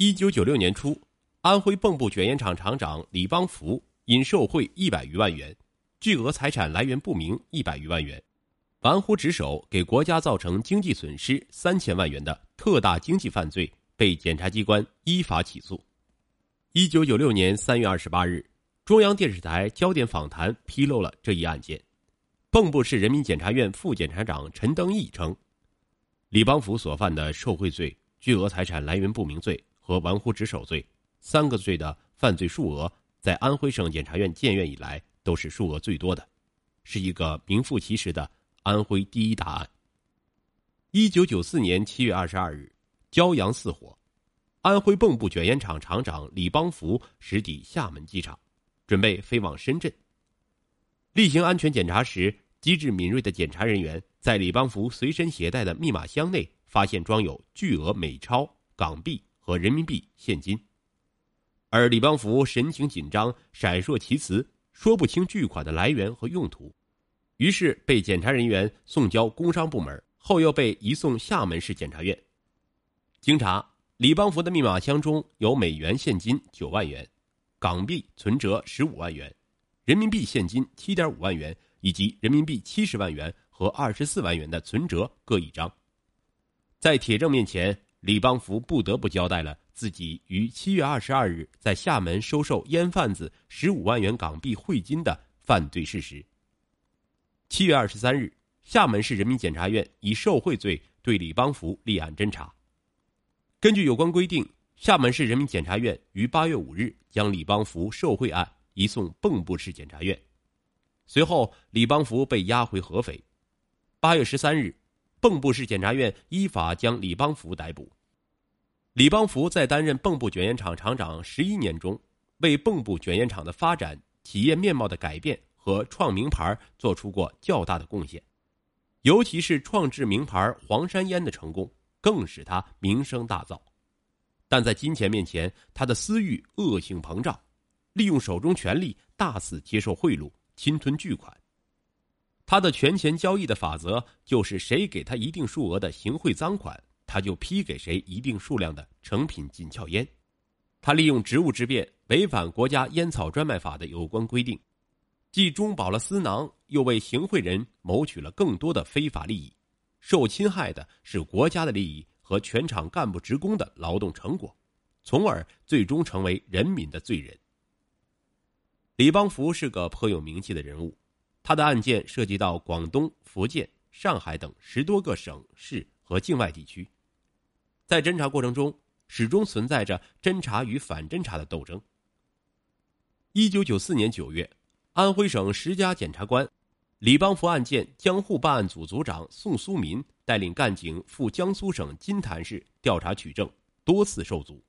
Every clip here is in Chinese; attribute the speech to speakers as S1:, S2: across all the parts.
S1: 一九九六年初，安徽蚌埠卷烟厂厂长李邦福因受贿一百余万元，巨额财产来源不明一百余万元，玩忽职守，给国家造成经济损失三千万元的特大经济犯罪，被检察机关依法起诉。一九九六年三月二十八日，中央电视台焦点访谈披露了这一案件。蚌埠市人民检察院副检察长陈登义称，李邦福所犯的受贿罪、巨额财产来源不明罪和玩忽职守罪三个罪的犯罪数额，在安徽省检察院建院以来都是数额最多的，是一个名副其实的安徽第一大案。一九九四年七月二十二日，骄阳似火，安徽蚌埠卷烟厂厂长李邦福驶抵厦门机场，准备飞往深圳。例行安全检查时，机智敏锐的检查人员在李邦福随身携带的密码箱内发现装有巨额美钞、港币和人民币现金，而李邦福神情紧张、闪烁其词，说不清巨款的来源和用途，于是被检查人员送交工商部门，后又被移送厦门市检察院。经查，李邦福的密码箱中有美元现金九万元，港币存折十五万元。人民币现金七点五万元，以及人民币七十万元和二十四万元的存折各一张。在铁证面前，李邦福不得不交代了自己于七月二十二日在厦门收受烟贩子十五万元港币汇金的犯罪事实。七月二十三日，厦门市人民检察院以受贿罪对李邦福立案侦查。根据有关规定，厦门市人民检察院于八月五日将李邦福受贿案。移送蚌埠市检察院，随后李邦福被押回合肥。八月十三日，蚌埠市检察院依法将李邦福逮捕。李邦福在担任蚌埠卷烟厂厂长十一年中，为蚌埠卷烟厂的发展、企业面貌的改变和创名牌做出过较大的贡献，尤其是创制名牌黄山烟的成功，更使他名声大噪。但在金钱面前，他的私欲恶性膨胀。利用手中权力大肆接受贿赂，侵吞巨款。他的权钱交易的法则就是：谁给他一定数额的行贿赃款，他就批给谁一定数量的成品紧俏烟。他利用职务之便，违反国家烟草专卖法的有关规定，既中饱了私囊，又为行贿人谋取了更多的非法利益。受侵害的是国家的利益和全厂干部职工的劳动成果，从而最终成为人民的罪人。李邦福是个颇有名气的人物，他的案件涉及到广东、福建、上海等十多个省市和境外地区，在侦查过程中始终存在着侦查与反侦查的斗争。一九九四年九月，安徽省十佳检察官、李邦福案件江沪办案组组长宋苏民带领干警赴江苏省金坛市调查取证，多次受阻。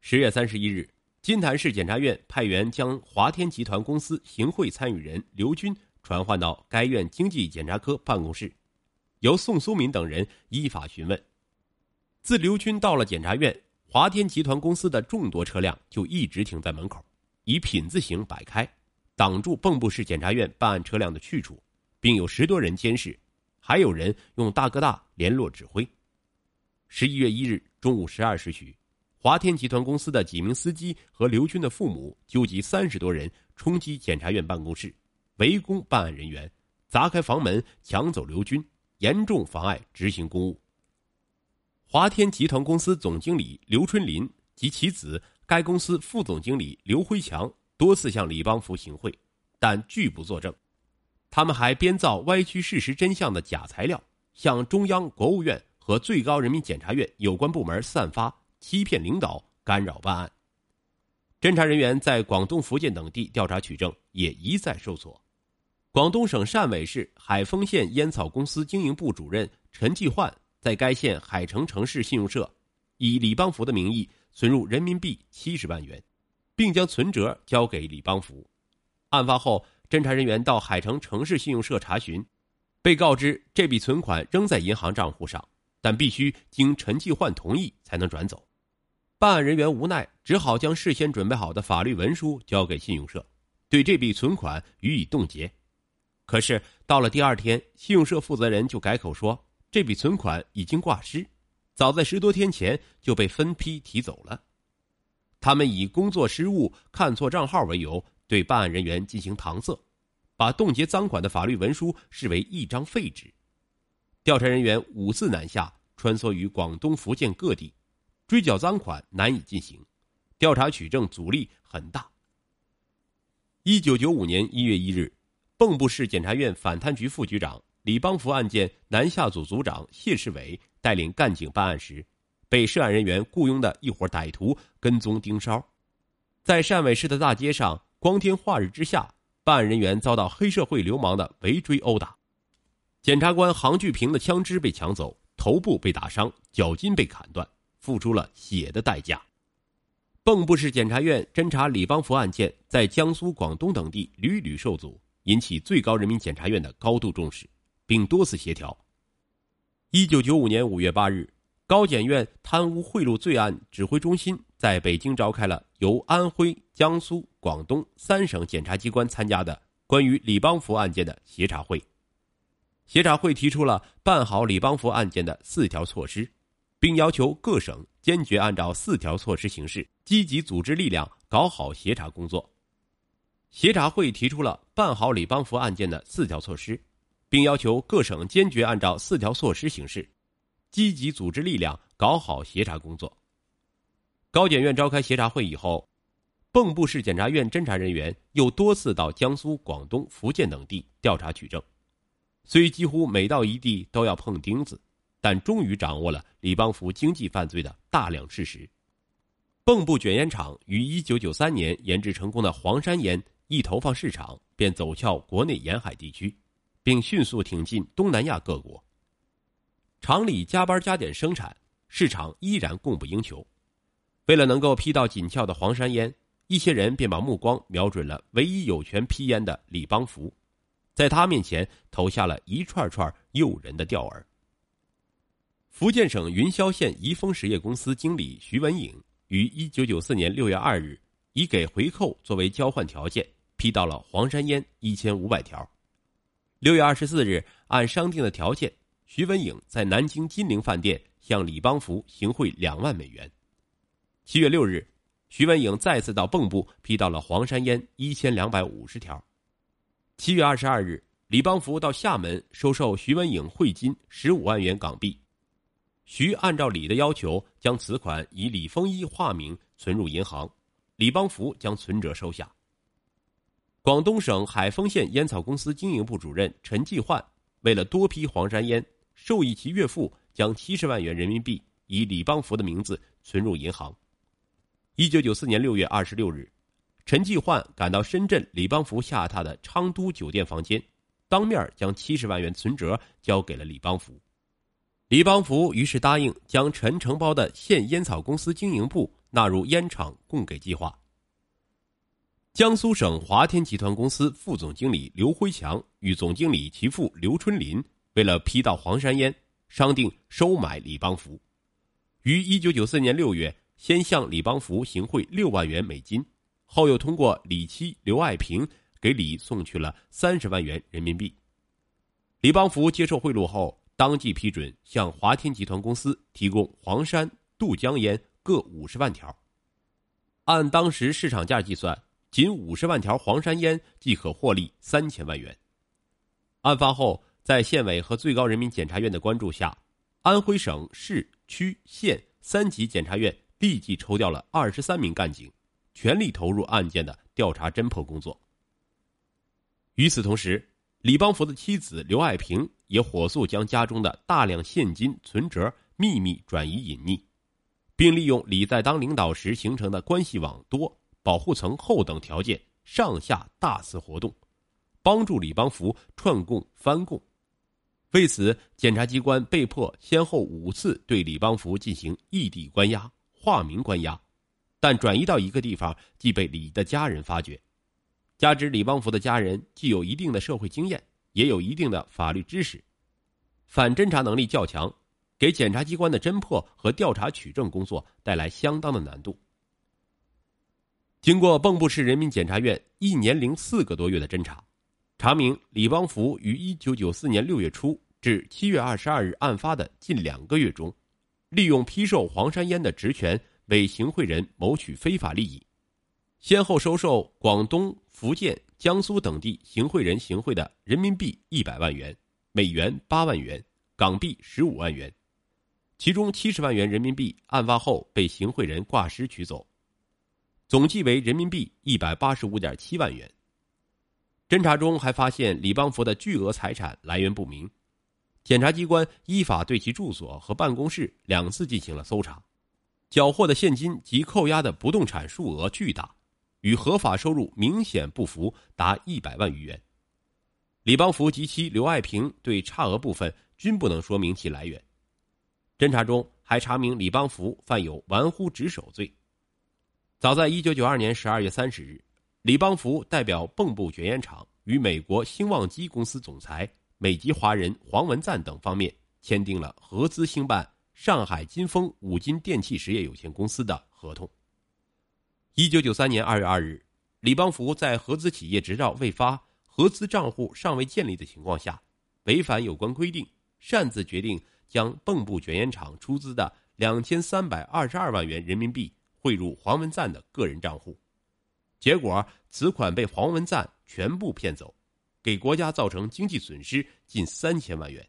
S1: 十月三十一日。金坛市检察院派员将华天集团公司行贿参与人刘军传唤到该院经济检察科办公室，由宋苏民等人依法询问。自刘军到了检察院，华天集团公司的众多车辆就一直停在门口，以品字形摆开，挡住蚌埠市检察院办案车辆的去处，并有十多人监视，还有人用大哥大联络指挥。十一月一日中午十二时许。华天集团公司的几名司机和刘军的父母纠集三十多人冲击检察院办公室，围攻办案人员，砸开房门抢走刘军，严重妨碍执行公务。华天集团公司总经理刘春林及其子，该公司副总经理刘辉强多次向李邦福行贿，但拒不作证。他们还编造歪曲事实真相的假材料，向中央、国务院和最高人民检察院有关部门散发。欺骗领导，干扰办案。侦查人员在广东、福建等地调查取证，也一再受挫。广东省汕尾市海丰县烟草公司经营部主任陈继焕在该县海城城市信用社，以李邦福的名义存入人民币七十万元，并将存折交给李邦福。案发后，侦查人员到海城城市信用社查询，被告知这笔存款仍在银行账户上，但必须经陈继焕同意才能转走。办案人员无奈，只好将事先准备好的法律文书交给信用社，对这笔存款予以冻结。可是到了第二天，信用社负责人就改口说，这笔存款已经挂失，早在十多天前就被分批提走了。他们以工作失误、看错账号为由，对办案人员进行搪塞，把冻结赃款的法律文书视为一张废纸。调查人员五次南下，穿梭于广东、福建各地，追缴赃款难以进行，调查取证阻力很大。一九九五年一月一日，蚌埠市检察院反贪局副局长、李邦福案件南下组组长谢世伟带领干警办案时。被涉案人员雇佣的一伙歹徒跟踪盯梢，在汕尾市的大街上，光天化日之下，办案人员遭到黑社会流氓的围追殴打。检察官杭巨平的枪支被抢走，头部被打伤，脚筋被砍断，付出了血的代价。蚌埠市检察院侦查李邦福案件，在江苏、广东等地屡屡受阻，引起最高人民检察院的高度重视，并多次协调。一九九五年五月八日。高检院贪污贿赂罪案指挥中心在北京召开了由安徽、江苏、广东三省检察机关参加的关于李邦福案件的协查会。协查会提出了办好李邦福案件的四条措施，并要求各省坚决按照四条措施行事，积极组织力量搞好协查工作。协查会提出了办好李邦福案件的四条措施，并要求各省坚决按照四条措施行事。积极组织力量，搞好协查工作。高检院召开协查会以后，蚌埠市检察院侦查人员又多次到江苏、广东、福建等地调查取证。虽几乎每到一地都要碰钉子，但终于掌握了李邦福经济犯罪的大量事实。蚌埠卷烟厂于一九九三年研制成功的黄山烟一投放市场，便走俏国内沿海地区，并迅速挺进东南亚各国。厂里加班加点生产，市场依然供不应求。为了能够批到紧俏的黄山烟，一些人便把目光瞄准了唯一有权批烟的李邦福，在他面前投下了一串串诱人的钓饵。福建省云霄县宜丰实业公司经理徐文颖于一九九四年六月二日，以给回扣作为交换条件，批到了黄山烟一千五百条。六月二十四日，按商定的条件。徐文颖在南京金陵饭店向李邦福行贿两万美元。七月六日，徐文颖再次到蚌埠批到了黄山烟一千两百五十条。七月二十二日，李邦福到厦门收受徐文颖汇金十五万元港币。徐按照李的要求，将此款以李丰一化名存入银行，李邦福将存折收下。广东省海丰县烟草公司经营部主任陈继焕为了多批黄山烟。授意其岳父将七十万元人民币以李邦福的名字存入银行。一九九四年六月二十六日，陈继焕赶到深圳李邦福下榻的昌都酒店房间，当面将七十万元存折交给了李邦福。李邦福于是答应将陈承包的县烟草公司经营部纳入烟厂供给计划。江苏省华天集团公司副总经理刘辉强与总经理其父刘春林。为了批到黄山烟，商定收买李邦福，于一九九四年六月，先向李邦福行贿六万元美金，后又通过李妻刘爱萍给李送去了三十万元人民币。李邦福接受贿赂后，当即批准向华天集团公司提供黄山、渡江烟各五十万条，按当时市场价计算，仅五十万条黄山烟即可获利三千万元。案发后。在县委和最高人民检察院的关注下，安徽省市区县三级检察院立即抽调了二十三名干警，全力投入案件的调查侦破工作。与此同时，李邦福的妻子刘爱萍也火速将家中的大量现金存折秘密转移隐匿，并利用李在当领导时形成的关系网多、保护层厚等条件，上下大肆活动，帮助李邦福串供翻供。为此，检察机关被迫先后五次对李邦福进行异地关押、化名关押，但转移到一个地方即被李的家人发觉。加之李邦福的家人既有一定的社会经验，也有一定的法律知识，反侦查能力较强，给检察机关的侦破和调查取证工作带来相当的难度。经过蚌埠市人民检察院一年零四个多月的侦查。查明李邦福于一九九四年六月初至七月二十二日案发的近两个月中，利用批售黄山烟的职权为行贿人谋取非法利益，先后收受广东、福建、江苏等地行贿人行贿的人民币一百万元、美元八万元、港币十五万元，其中七十万元人民币案发后被行贿人挂失取走，总计为人民币一百八十五点七万元。侦查中还发现李邦福的巨额财产来源不明。检察机关依法对其住所和办公室两次进行了搜查，缴获的现金及扣押的不动产数额巨大，与合法收入明显不符，达一百万余元。李邦福及其刘爱萍对差额部分均不能说明其来源。侦查中还查明李邦福犯有玩忽职守罪。早在一九九二年十二月三十日，李邦福代表蚌埠卷烟厂与美国兴旺基公司总裁。美籍华人黄文赞等方面签订了合资兴办上海金丰五金电器实业有限公司的合同。一九九三年二月二日，李邦福在合资企业执照未发、合资账户尚未建立的情况下，违反有关规定，擅自决定将蚌埠卷烟厂出资的两千三百二十二万元人民币汇入黄文赞的个人账户，结果此款被黄文赞全部骗走。给国家造成经济损失近三千万元。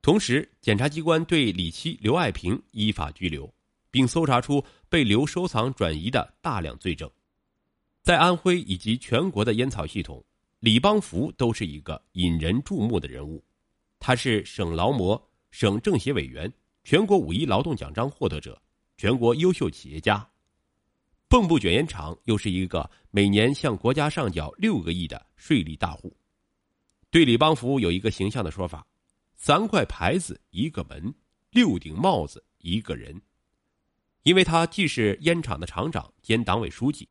S1: 同时，检察机关对李妻刘爱萍依法拘留，并搜查出被刘收藏转移的大量罪证。在安徽以及全国的烟草系统，李邦福都是一个引人注目的人物。他是省劳模、省政协委员、全国五一劳动奖章获得者、全国优秀企业家。蚌埠卷烟厂又是一个每年向国家上缴六个亿的税利大户，对李邦福有一个形象的说法：“三块牌子一个门，六顶帽子一个人。”因为他既是烟厂的厂长兼党委书记，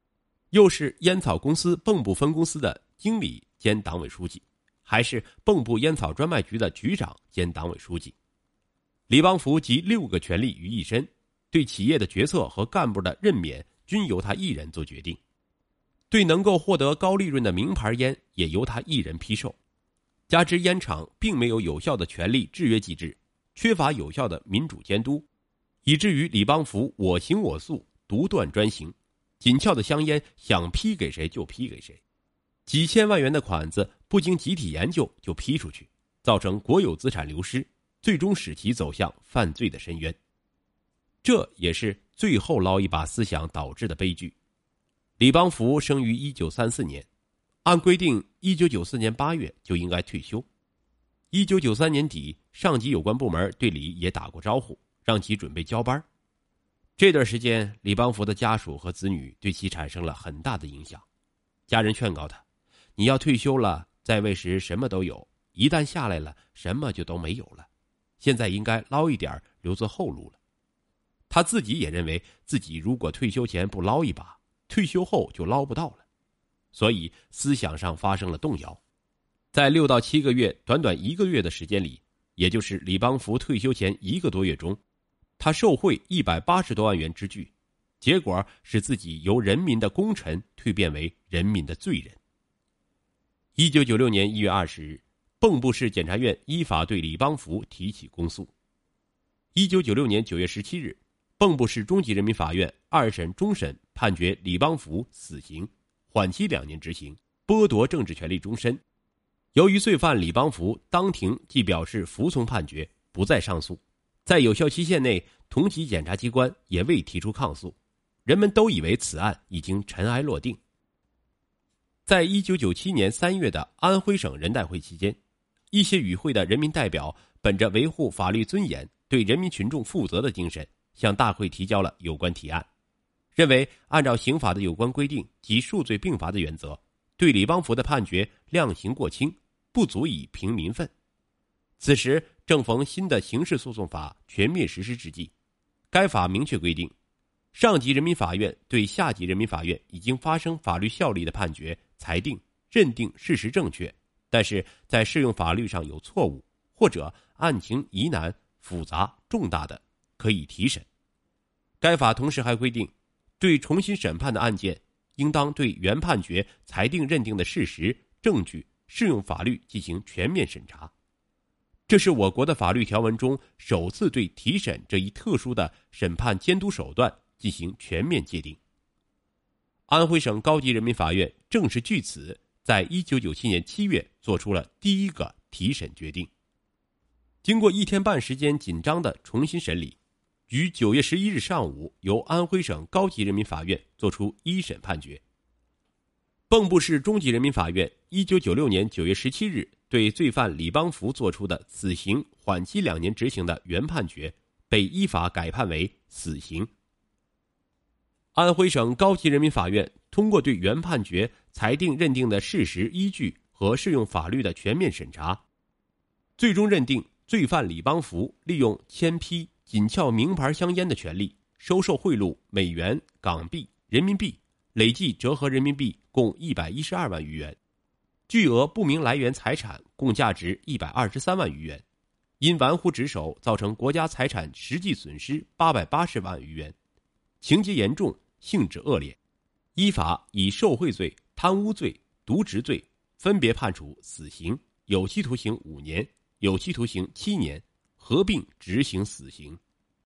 S1: 又是烟草公司蚌埠分公司的经理兼党委书记，还是蚌埠烟草专卖局的局长兼党委书记。李邦福集六个权力于一身，对企业的决策和干部的任免。均由他一人做决定，对能够获得高利润的名牌烟也由他一人批售，加之烟厂并没有有效的权力制约机制，缺乏有效的民主监督，以至于李邦福我行我素，独断专行，紧俏的香烟想批给谁就批给谁，几千万元的款子不经集体研究就批出去，造成国有资产流失，最终使其走向犯罪的深渊。这也是最后捞一把思想导致的悲剧。李邦福生于一九三四年，按规定，一九九四年八月就应该退休。一九九三年底，上级有关部门对李也打过招呼，让其准备交班。这段时间，李邦福的家属和子女对其产生了很大的影响。家人劝告他：“你要退休了，在位时什么都有；一旦下来了，什么就都没有了。现在应该捞一点，留作后路了。”他自己也认为自己如果退休前不捞一把，退休后就捞不到了，所以思想上发生了动摇。在六到七个月，短短一个月的时间里，也就是李邦福退休前一个多月中，他受贿一百八十多万元之巨，结果使自己由人民的功臣蜕变为人民的罪人。一九九六年一月二十日，蚌埠市检察院依法对李邦福提起公诉。一九九六年九月十七日。蚌埠市中级人民法院二审终审判决李邦福死刑，缓期两年执行，剥夺政治权利终身。由于罪犯李邦福当庭即表示服从判决，不再上诉，在有效期限内，同级检察机关也未提出抗诉，人们都以为此案已经尘埃落定。在一九九七年三月的安徽省人代会期间，一些与会的人民代表本着维护法律尊严、对人民群众负责的精神。向大会提交了有关提案，认为按照刑法的有关规定及数罪并罚的原则，对李邦福的判决量刑过轻，不足以平民愤。此时正逢新的刑事诉讼法全面实施之际，该法明确规定，上级人民法院对下级人民法院已经发生法律效力的判决裁定认定事实正确，但是在适用法律上有错误或者案情疑难复杂重大的。可以提审。该法同时还规定，对重新审判的案件，应当对原判决裁定认定的事实、证据、适用法律进行全面审查。这是我国的法律条文中首次对提审这一特殊的审判监督手段进行全面界定。安徽省高级人民法院正是据此，在一九九七年七月作出了第一个提审决定。经过一天半时间紧张的重新审理，于九月十一日上午由安徽省高级人民法院作出一审判决。蚌埠市中级人民法院一九九六年九月十七日对罪犯李邦福作出的死刑缓期两年执行的原判决，被依法改判为死刑。安徽省高级人民法院通过对原判决裁定认定的事实依据和适用法律的全面审查，最终认定罪犯李邦福利用签批、紧俏名牌香烟的权利，收受贿赂美元、港币、人民币，累计折合人民币共一百一十二万余元，巨额不明来源财产共价值一百二十三万余元，因玩忽职守造成国家财产实际损失八百八十万余元，情节严重。性质恶劣，依法以受贿罪、贪污罪、渎职罪分别判处死刑、有期徒刑五年、有期徒刑七年，合并执行死刑。